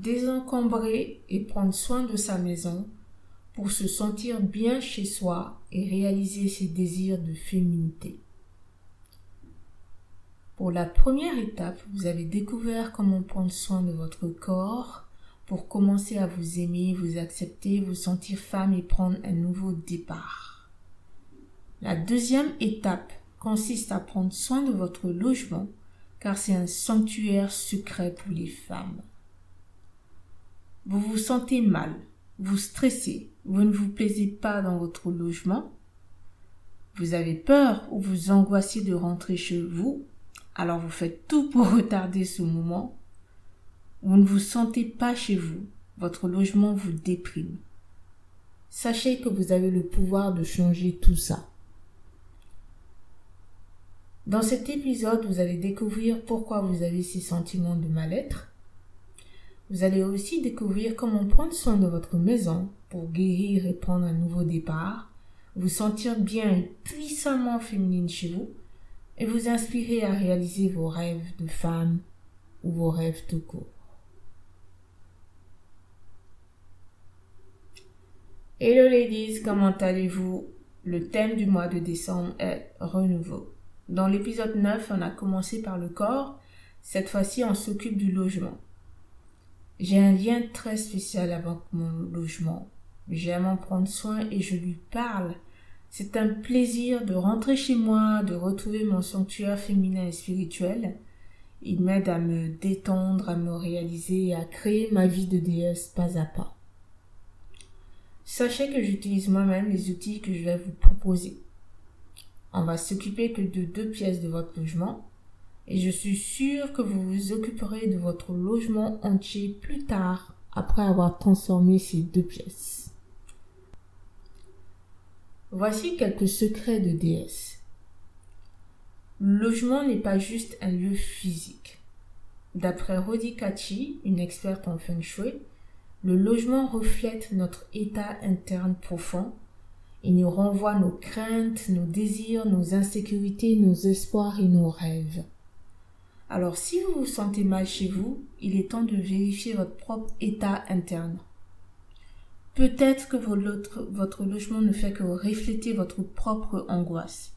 désencombrer et prendre soin de sa maison pour se sentir bien chez soi et réaliser ses désirs de féminité. Pour la première étape, vous avez découvert comment prendre soin de votre corps pour commencer à vous aimer, vous accepter, vous sentir femme et prendre un nouveau départ. La deuxième étape consiste à prendre soin de votre logement car c'est un sanctuaire secret pour les femmes. Vous vous sentez mal, vous stressez, vous ne vous plaisez pas dans votre logement, vous avez peur ou vous angoissez de rentrer chez vous, alors vous faites tout pour retarder ce moment. Vous ne vous sentez pas chez vous, votre logement vous déprime. Sachez que vous avez le pouvoir de changer tout ça. Dans cet épisode, vous allez découvrir pourquoi vous avez ces sentiments de mal-être. Vous allez aussi découvrir comment prendre soin de votre maison pour guérir et prendre un nouveau départ, vous sentir bien et puissamment féminine chez vous et vous inspirer à réaliser vos rêves de femme ou vos rêves tout court. Hello ladies, comment allez-vous? Le thème du mois de décembre est renouveau. Dans l'épisode 9, on a commencé par le corps. Cette fois-ci, on s'occupe du logement. J'ai un lien très spécial avec mon logement. J'aime en prendre soin et je lui parle. C'est un plaisir de rentrer chez moi, de retrouver mon sanctuaire féminin et spirituel. Il m'aide à me détendre, à me réaliser et à créer ma vie de déesse pas à pas. Sachez que j'utilise moi-même les outils que je vais vous proposer. On va s'occuper que de deux pièces de votre logement et je suis sûre que vous vous occuperez de votre logement entier plus tard après avoir transformé ces deux pièces. Voici quelques secrets de DS. Le logement n'est pas juste un lieu physique. D'après Rodi Kachi, une experte en feng shui, le logement reflète notre état interne profond il nous renvoie nos craintes, nos désirs, nos insécurités, nos espoirs et nos rêves. Alors si vous vous sentez mal chez vous, il est temps de vérifier votre propre état interne. Peut-être que votre, logement ne fait que refléter votre propre angoisse.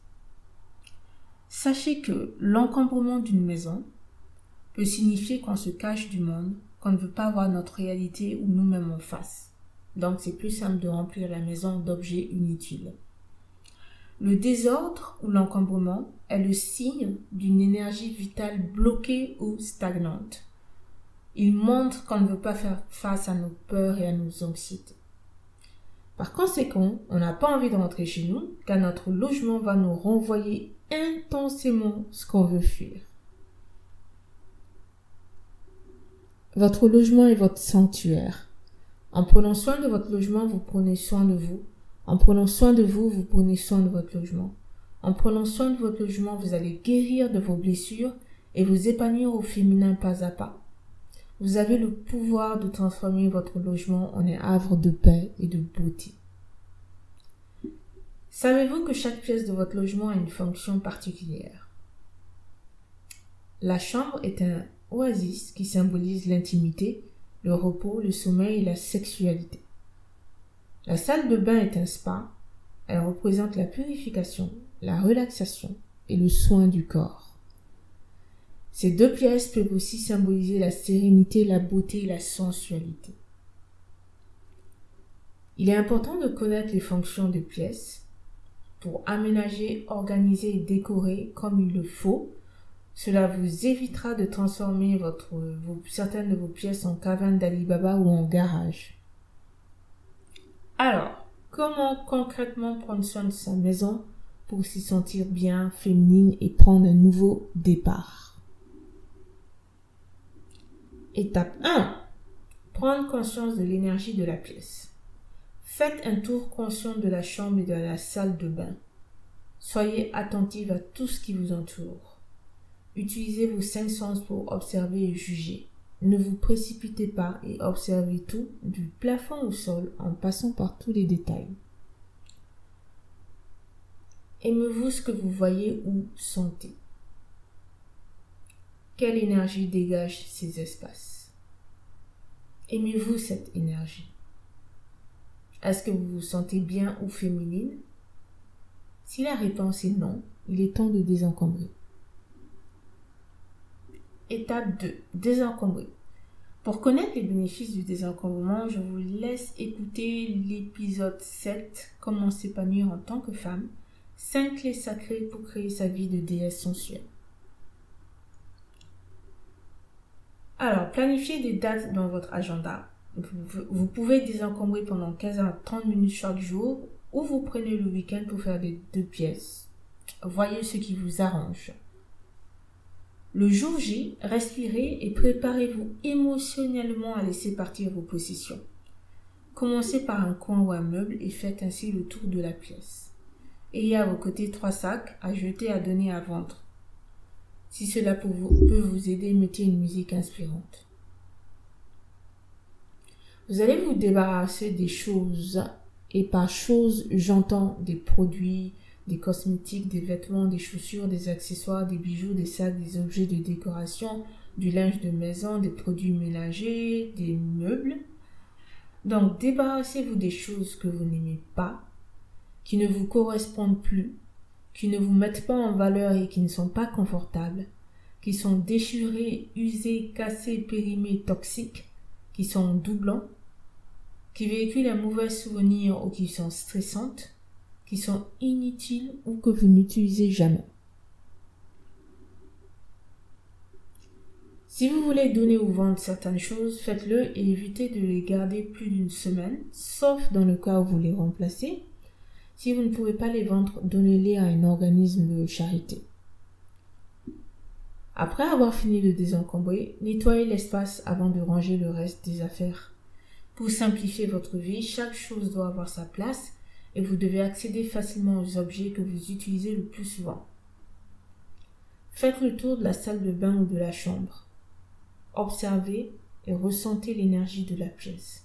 Sachez que l'encombrement d'une maison peut signifier qu'on se cache du monde, qu'on ne veut pas voir notre réalité ou nous-mêmes en face. Donc c'est plus simple de remplir la maison d'objets inutiles. Le désordre ou l'encombrement est le signe d'une énergie vitale bloquée ou stagnante. Il montre qu'on ne veut pas faire face à nos peurs et à nos anxiétés. Par conséquent, on n'a pas envie de rentrer chez nous car notre logement va nous renvoyer intensément ce qu'on veut fuir. Votre logement est votre sanctuaire. En prenant soin de votre logement, vous prenez soin de vous. En prenant soin de vous, vous prenez soin de votre logement. En prenant soin de votre logement, vous allez guérir de vos blessures et vous épanouir au féminin pas à pas. Vous avez le pouvoir de transformer votre logement en un havre de paix et de beauté. Savez-vous que chaque pièce de votre logement a une fonction particulière? La chambre est un oasis qui symbolise l'intimité le repos, le sommeil et la sexualité. La salle de bain est un spa. Elle représente la purification, la relaxation et le soin du corps. Ces deux pièces peuvent aussi symboliser la sérénité, la beauté et la sensualité. Il est important de connaître les fonctions des pièces pour aménager, organiser et décorer comme il le faut cela vous évitera de transformer certaines de vos pièces en caverne d'Alibaba ou en garage. Alors, comment concrètement prendre soin de sa maison pour s'y sentir bien, féminine et prendre un nouveau départ? Étape 1. Prendre conscience de l'énergie de la pièce. Faites un tour conscient de la chambre et de la salle de bain. Soyez attentive à tout ce qui vous entoure. Utilisez vos cinq sens pour observer et juger. Ne vous précipitez pas et observez tout, du plafond au sol, en passant par tous les détails. Aimez-vous ce que vous voyez ou sentez? Quelle énergie dégage ces espaces? Aimez-vous cette énergie? Est-ce que vous vous sentez bien ou féminine? Si la réponse est non, il est temps de désencombrer. Étape 2. Désencombrer. Pour connaître les bénéfices du désencombrement, je vous laisse écouter l'épisode 7, Comment s'épanouir en tant que femme, 5 clés sacrées pour créer sa vie de déesse sensuelle. Alors, planifiez des dates dans votre agenda. Vous pouvez désencombrer pendant 15 à 30 minutes chaque jour ou vous prenez le week-end pour faire des deux pièces. Voyez ce qui vous arrange. Le jour J, respirez et préparez-vous émotionnellement à laisser partir vos possessions. Commencez par un coin ou un meuble et faites ainsi le tour de la pièce. Ayez à vos côtés trois sacs à jeter, à donner, à vendre. Si cela peut vous, aider, mettez une musique inspirante. Vous allez vous débarrasser des choses, et par choses, j'entends des produits, des cosmétiques, des vêtements, des chaussures, des accessoires, des bijoux, des sacs, des objets de décoration, du linge de maison, des produits ménagers, des meubles. Donc débarrassez-vous des choses que vous n'aimez pas, qui ne vous correspondent plus, qui ne vous mettent pas en valeur et qui ne sont pas confortables, qui sont déchirées, usées, cassées, périmées, toxiques, qui sont doublants, qui véhiculent un mauvais souvenir ou qui sont stressantes, qui sont inutiles ou que vous n'utilisez jamais. Si vous voulez donner ou vendre certaines choses, faites-le et évitez de les garder plus d'une semaine, sauf dans le cas où vous les remplacez. Si vous ne pouvez pas les vendre, donnez-les à un organisme de charité. Après avoir fini de désencombrer, nettoyez l'espace avant de ranger le reste des affaires. Pour simplifier votre vie, chaque chose doit avoir sa place et vous devez accéder facilement aux objets que vous utilisez le plus souvent. Faites le tour de la salle de bain ou de la chambre. Observez et ressentez l'énergie de la pièce.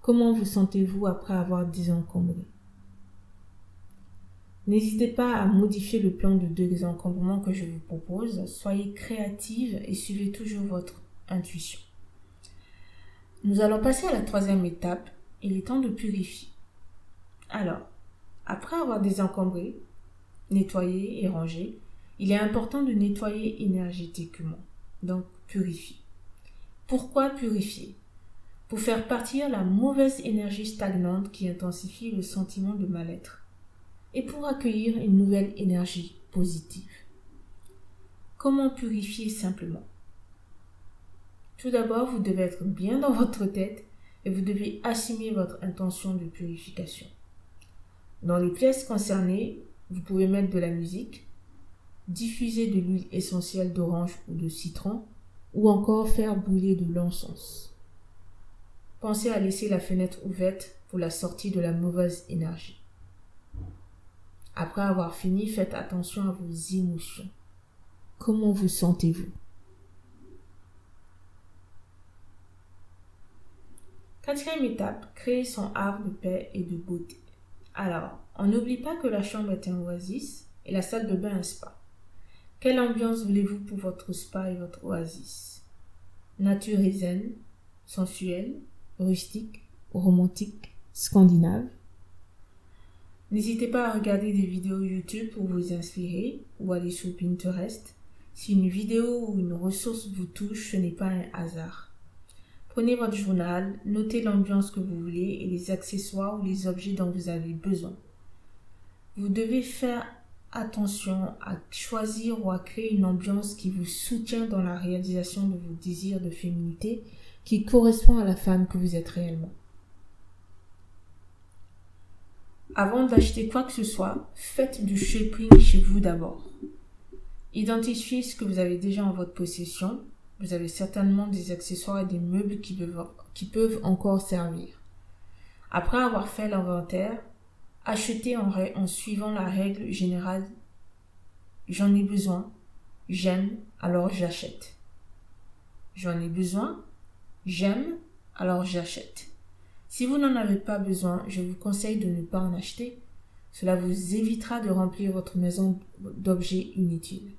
Comment vous sentez-vous après avoir désencombré? N'hésitez pas à modifier le plan de désencombrement que je vous propose. Soyez créative et suivez toujours votre intuition. Nous allons passer à la troisième étape. Il est temps de purifier. Alors, après avoir désencombré, nettoyé et rangé, il est important de nettoyer énergétiquement, donc purifier. Pourquoi purifier? Pour faire partir la mauvaise énergie stagnante qui intensifie le sentiment de mal-être et pour accueillir une nouvelle énergie positive. Comment purifier simplement? Tout d'abord, vous devez être bien dans votre tête et vous devez assumer votre intention de purification. Dans les pièces concernées, vous pouvez mettre de la musique, diffuser de l'huile essentielle d'orange ou de citron, ou encore faire brûler de l'encens. Pensez à laisser la fenêtre ouverte pour la sortie de la mauvaise énergie. Après avoir fini, faites attention à vos émotions. Comment vous sentez-vous? Quatrième étape, créer son art de paix et de beauté. Alors, on n'oublie pas que la chambre est un oasis et la salle de bain un spa. Quelle ambiance voulez-vous pour votre spa et votre oasis? Nature et sensuelle, rustique, romantique, scandinave? N'hésitez pas à regarder des vidéos YouTube pour vous inspirer ou aller sur Pinterest. Si une vidéo ou une ressource vous touche, ce n'est pas un hasard. Prenez votre journal, notez l'ambiance que vous voulez et les accessoires ou les objets dont vous avez besoin. Vous devez faire attention à choisir ou à créer une ambiance qui vous soutient dans la réalisation de vos désirs de féminité qui correspond à la femme que vous êtes réellement. Avant d'acheter quoi que ce soit, faites du shopping chez vous d'abord. Identifiez ce que vous avez déjà en votre possession vous avez certainement des accessoires et des meubles qui peuvent, encore servir. Après avoir fait l'inventaire, achetez en suivant la règle générale J'en ai besoin, j'aime, alors j'achète. J'en ai besoin, j'aime, alors j'achète. Si vous n'en avez pas besoin, je vous conseille de ne pas en acheter. Cela vous évitera de remplir votre maison d'objets inutiles.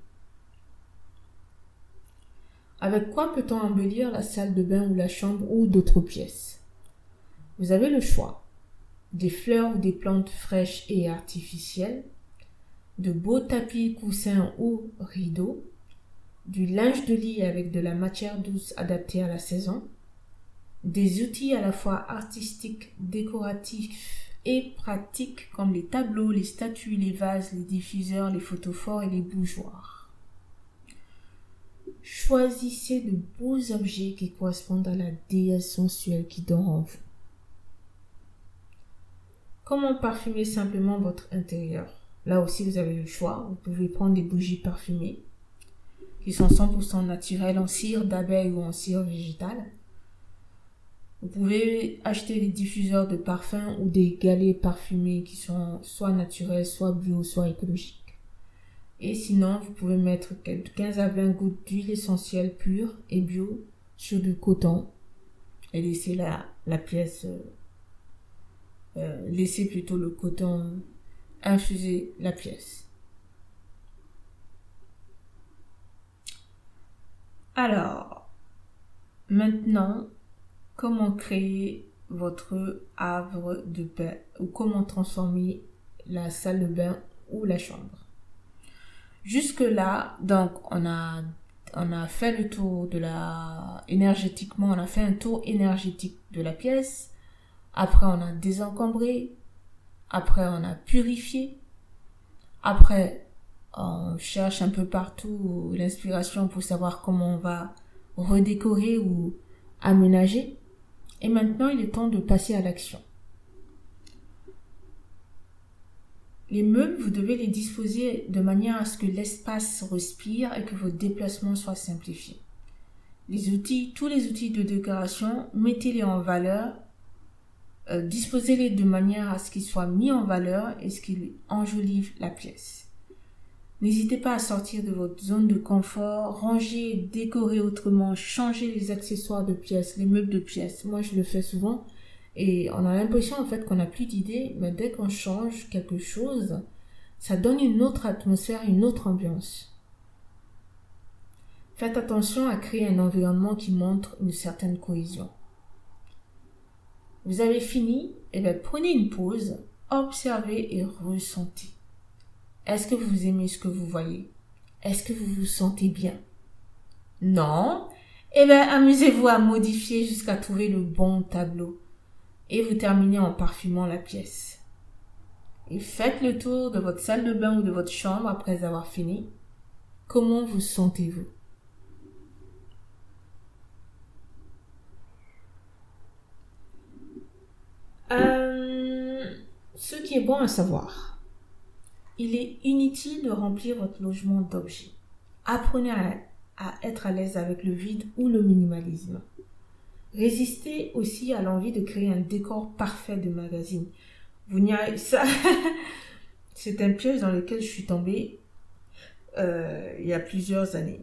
Avec quoi peut-on embellir la salle de bain ou la chambre ou d'autres pièces? Vous avez le choix. Des fleurs ou des plantes fraîches et artificielles, de beaux tapis, coussins ou rideaux, du linge de lit avec de la matière douce adaptée à la saison, des outils à la fois artistiques, décoratifs et pratiques comme les tableaux, les statues, les vases, les diffuseurs, les photophores et les bougeoirs. Choisissez de beaux objets qui correspondent à la déesse sensuelle qui dort en vous. Comment parfumer simplement votre intérieur? Là aussi, vous avez le choix. Vous pouvez prendre des bougies parfumées qui sont 100% naturelles en cire d'abeille ou en cire végétale. Vous pouvez acheter des diffuseurs de parfums ou des galets parfumés qui sont soit naturels, soit bio, soit écologiques. Et sinon, vous pouvez mettre 15 à 20 gouttes d'huile essentielle pure et bio sur du coton et laisser la, pièce, euh, euh, laisser plutôt le coton infuser la pièce. Alors, maintenant, comment créer votre havre de bain ou comment transformer la salle de bain ou la chambre? Jusque-là, donc, on a, on a fait le tour de la, énergétiquement, on a fait un tour énergétique de la pièce. Après, on a désencombré. Après, on a purifié. Après, on cherche un peu partout l'inspiration pour savoir comment on va redécorer ou aménager. Et maintenant, il est temps de passer à l'action. Les meubles, vous devez les disposer de manière à ce que l'espace respire et que vos déplacements soient simplifiés. Les outils, tous les outils de décoration, mettez-les en valeur, euh, disposez-les de manière à ce qu'ils soient mis en valeur et ce qu'ils enjolivent la pièce. N'hésitez pas à sortir de votre zone de confort, ranger, décorer autrement, changer les accessoires de pièces, les meubles de pièces. Moi, je le fais souvent. Et on a l'impression en fait qu'on n'a plus d'idées, mais dès qu'on change quelque chose, ça donne une autre atmosphère, une autre ambiance. Faites attention à créer un environnement qui montre une certaine cohésion. Vous avez fini, et eh bien prenez une pause, observez et ressentez. Est-ce que vous aimez ce que vous voyez? Est-ce que vous vous sentez bien? Non? Eh bien amusez-vous à modifier jusqu'à trouver le bon tableau et vous terminez en parfumant la pièce. Et faites le tour de votre salle de bain ou de votre chambre après avoir fini. Comment vous sentez-vous? Euh, Ce qui est bon à savoir, il est inutile de remplir votre logement d'objets. Apprenez à, à être à l'aise avec le vide ou le minimalisme. Résistez aussi à l'envie de créer un décor parfait de magazine. Vous n'y arrivez ça. C'est un piège dans lequel je suis tombée euh, il y a plusieurs années.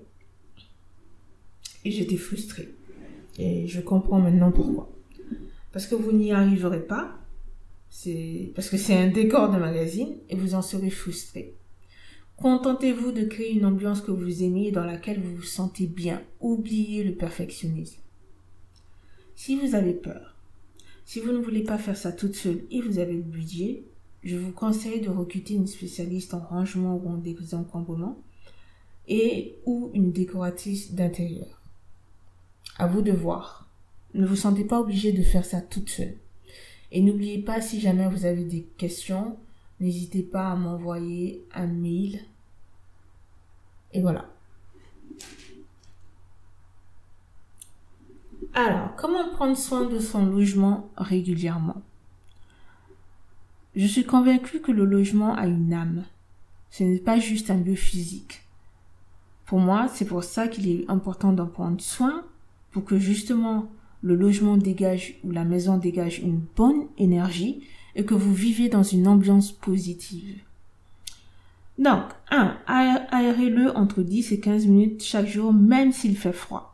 Et j'étais frustrée. Et je comprends maintenant pourquoi. Parce que vous n'y arriverez pas. C'est parce que c'est un décor de magazine et vous en serez frustré. Contentez-vous de créer une ambiance que vous aimez et dans laquelle vous vous sentez bien. Oubliez le perfectionnisme. Si vous avez peur, si vous ne voulez pas faire ça toute seule et vous avez le budget, je vous conseille de recruter une spécialiste en rangement ou en désencombrement et ou une décoratrice d'intérieur. À vous de voir. Ne vous sentez pas obligé de faire ça toute seule. Et n'oubliez pas, si jamais vous avez des questions, n'hésitez pas à m'envoyer un mail. Et voilà. Alors, comment prendre soin de son logement régulièrement? Je suis convaincue que le logement a une âme. Ce n'est pas juste un lieu physique. Pour moi, c'est pour ça qu'il est important d'en prendre soin, pour que justement le logement dégage ou la maison dégage une bonne énergie et que vous vivez dans une ambiance positive. Donc, 1. Aérez-le entre 10 et 15 minutes chaque jour, même s'il fait froid.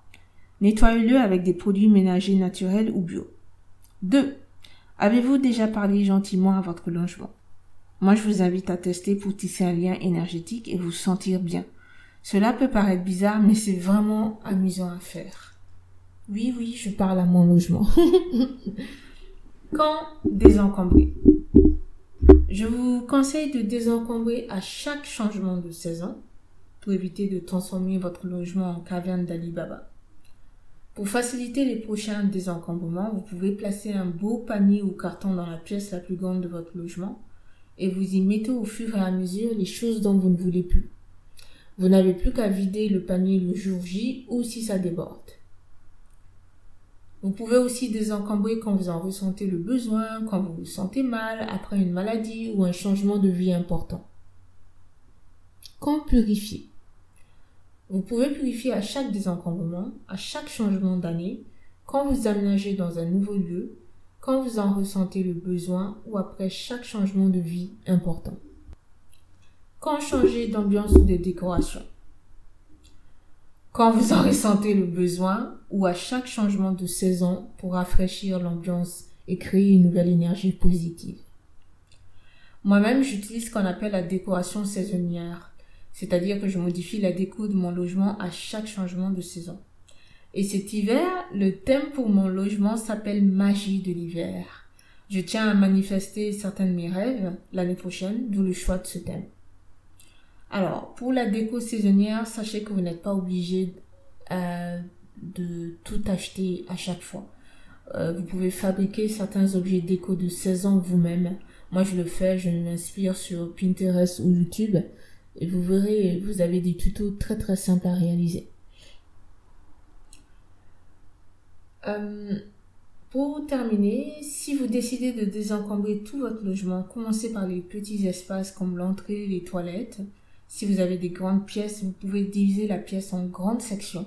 Nettoyez-le avec des produits ménagers naturels ou bio. 2. Avez-vous déjà parlé gentiment à votre logement? Moi, je vous invite à tester pour tisser un lien énergétique et vous sentir bien. Cela peut paraître bizarre, mais c'est vraiment amusant à faire. Oui, oui, je parle à mon logement. Quand désencombrer Je vous conseille de désencombrer à chaque changement de saison pour éviter de transformer votre logement en caverne d'Alibaba. Pour faciliter les prochains désencombrements, vous pouvez placer un beau panier ou carton dans la pièce la plus grande de votre logement et vous y mettez au fur et à mesure les choses dont vous ne voulez plus. Vous n'avez plus qu'à vider le panier le jour J ou si ça déborde. Vous pouvez aussi désencombrer quand vous en ressentez le besoin, quand vous vous sentez mal, après une maladie ou un changement de vie important. Quand purifier Vous pouvez purifier à chaque désencombrement, à chaque changement d'année, quand vous aménagez dans un nouveau lieu, quand vous en ressentez le besoin ou après chaque changement de vie important. Quand changer d'ambiance ou de décoration. Quand vous en ressentez le besoin ou à chaque changement de saison pour rafraîchir l'ambiance et créer une nouvelle énergie positive. Moi-même, j'utilise ce qu'on appelle la décoration saisonnière, c'est-à-dire que je modifie la déco de mon logement à chaque changement de saison. Et cet hiver, le thème pour mon logement s'appelle Magie de l'hiver. Je tiens à manifester certains de mes rêves l'année prochaine, d'où le choix de ce thème. Alors, pour la déco saisonnière, sachez que vous n'êtes pas obligé euh, de tout acheter à chaque fois. Euh, vous pouvez fabriquer certains objets déco de saison vous-même. Moi, je le fais, je m'inspire sur Pinterest ou YouTube. Et vous verrez, vous avez des tutos très très simples à réaliser. Euh, pour terminer, si vous décidez de désencombrer tout votre logement, commencez par les petits espaces comme l'entrée, les toilettes, si vous avez des grandes pièces, vous pouvez diviser la pièce en grandes sections.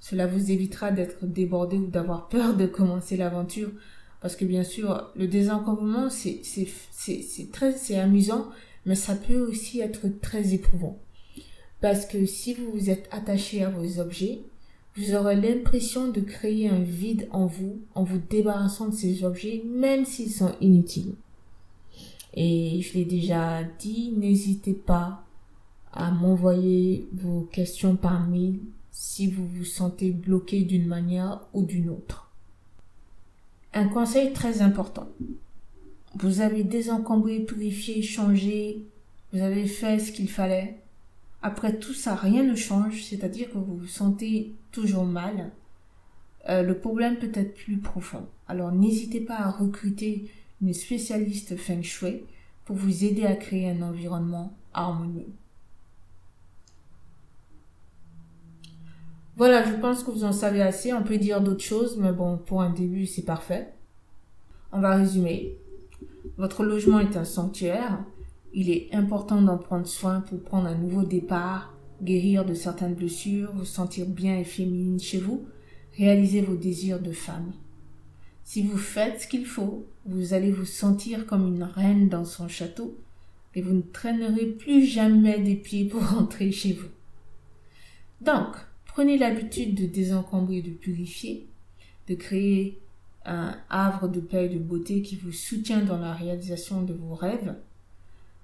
Cela vous évitera d'être débordé ou d'avoir peur de commencer l'aventure. Parce que bien sûr, le désencombrement, c'est, très, c'est amusant, mais ça peut aussi être très éprouvant. Parce que si vous vous êtes attaché à vos objets, vous aurez l'impression de créer un vide en vous en vous débarrassant de ces objets, même s'ils sont inutiles. Et je l'ai déjà dit, n'hésitez pas à m'envoyer vos questions par mail si vous vous sentez bloqué d'une manière ou d'une autre. Un conseil très important. Vous avez désencombré, purifié, changé, vous avez fait ce qu'il fallait. Après tout ça, rien ne change, c'est-à-dire que vous vous sentez toujours mal. Euh, le problème peut être plus profond. Alors n'hésitez pas à recruter une spécialiste feng shui pour vous aider à créer un environnement harmonieux. Voilà, je pense que vous en savez assez. On peut dire d'autres choses, mais bon, pour un début, c'est parfait. On va résumer. Votre logement est un sanctuaire. Il est important d'en prendre soin pour prendre un nouveau départ, guérir de certaines blessures, vous sentir bien et féminine chez vous, réaliser vos désirs de femme. Si vous faites ce qu'il faut, vous allez vous sentir comme une reine dans son château et vous ne traînerez plus jamais des pieds pour rentrer chez vous. Donc, Prenez l'habitude de désencombrer, de purifier, de créer un havre de paix et de beauté qui vous soutient dans la réalisation de vos rêves,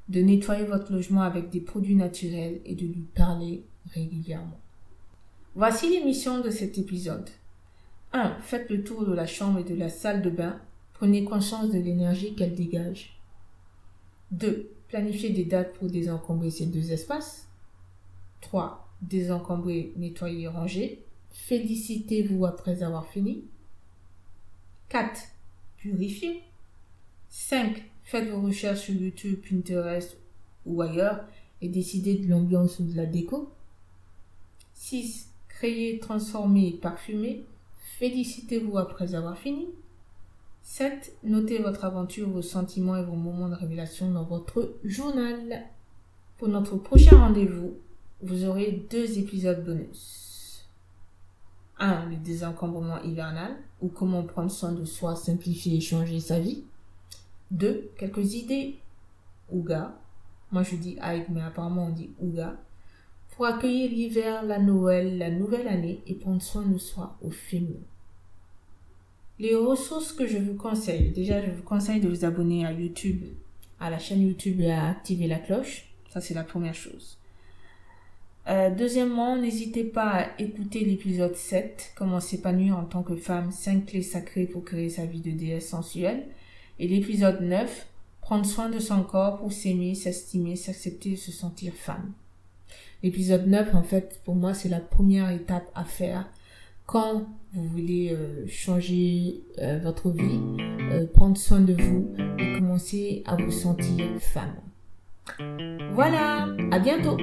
de nettoyer votre logement avec des produits naturels et de lui parler régulièrement. Voici l'émission de cet épisode. 1. Faites le tour de la chambre et de la salle de bain. Prenez conscience de l'énergie qu'elle dégage. 2. Planifiez des dates pour désencombrer ces deux espaces. 3 désencombrer, nettoyer, ranger. Félicitez-vous après avoir fini. 4. Purifiez. 5. Faites vos recherches sur YouTube, Pinterest ou ailleurs et décidez de l'ambiance ou de la déco. 6. Créez, transformez et parfumez. Félicitez-vous après avoir fini. 7. Notez votre aventure, vos sentiments et vos moments de révélation dans votre journal. Pour notre prochain rendez-vous, vous aurez deux épisodes bonus. Un, le désencombrement hivernal, ou comment prendre soin de soi, simplifier et changer sa vie. Deux, quelques idées Ouga. Moi je dis Aïk, mais apparemment on dit Ouga. Pour accueillir l'hiver, la Noël, la nouvelle année et prendre soin de soi au féminin. Les ressources que je vous conseille. Déjà, je vous conseille de vous abonner à YouTube, à la chaîne YouTube et à activer la cloche. Ça, c'est la première chose. Euh, deuxièmement, n'hésitez pas à écouter l'épisode 7, Comment s'épanouir en tant que femme, 5 clés sacrées pour créer sa vie de déesse sensuelle. Et l'épisode 9, Prendre soin de son corps pour s'aimer, s'estimer, s'accepter et se sentir femme. L'épisode 9, en fait, pour moi, c'est la première étape à faire quand vous voulez euh, changer euh, votre vie, prendre soin de vous et commencer à vous sentir femme. Voilà, à bientôt